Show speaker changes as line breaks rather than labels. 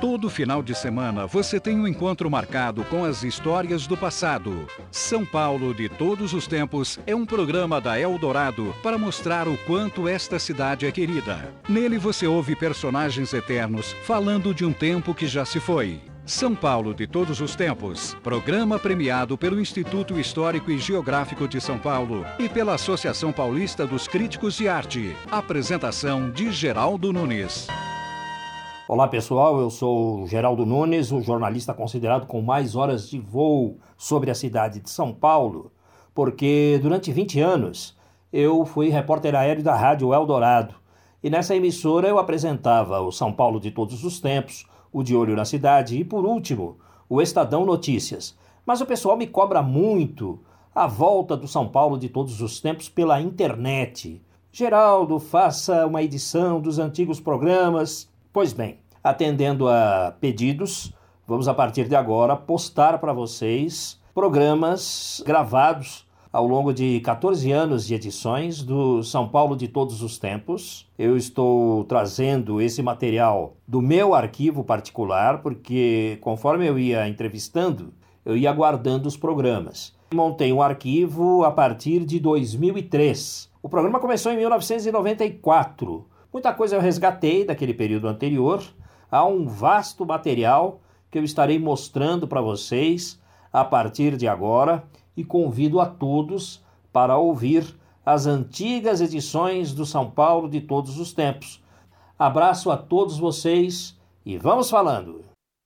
Todo final de semana você tem um encontro marcado com as histórias do passado. São Paulo de Todos os Tempos é um programa da Eldorado para mostrar o quanto esta cidade é querida. Nele você ouve personagens eternos falando de um tempo que já se foi. São Paulo de Todos os Tempos, programa premiado pelo Instituto Histórico e Geográfico de São Paulo e pela Associação Paulista dos Críticos de Arte. Apresentação de Geraldo Nunes.
Olá pessoal, eu sou Geraldo Nunes, o jornalista considerado com mais horas de voo sobre a cidade de São Paulo, porque durante 20 anos eu fui repórter aéreo da Rádio Eldorado e nessa emissora eu apresentava o São Paulo de todos os tempos, o De Olho na Cidade e, por último, o Estadão Notícias. Mas o pessoal me cobra muito a volta do São Paulo de todos os tempos pela internet. Geraldo, faça uma edição dos antigos programas. Pois bem, atendendo a pedidos, vamos a partir de agora postar para vocês programas gravados ao longo de 14 anos de edições do São Paulo de todos os tempos. Eu estou trazendo esse material do meu arquivo particular, porque conforme eu ia entrevistando, eu ia guardando os programas. Montei um arquivo a partir de 2003. O programa começou em 1994 Muita coisa eu resgatei daquele período anterior. Há um vasto material que eu estarei mostrando para vocês a partir de agora e convido a todos para ouvir as antigas edições do São Paulo de todos os tempos. Abraço a todos vocês e vamos falando!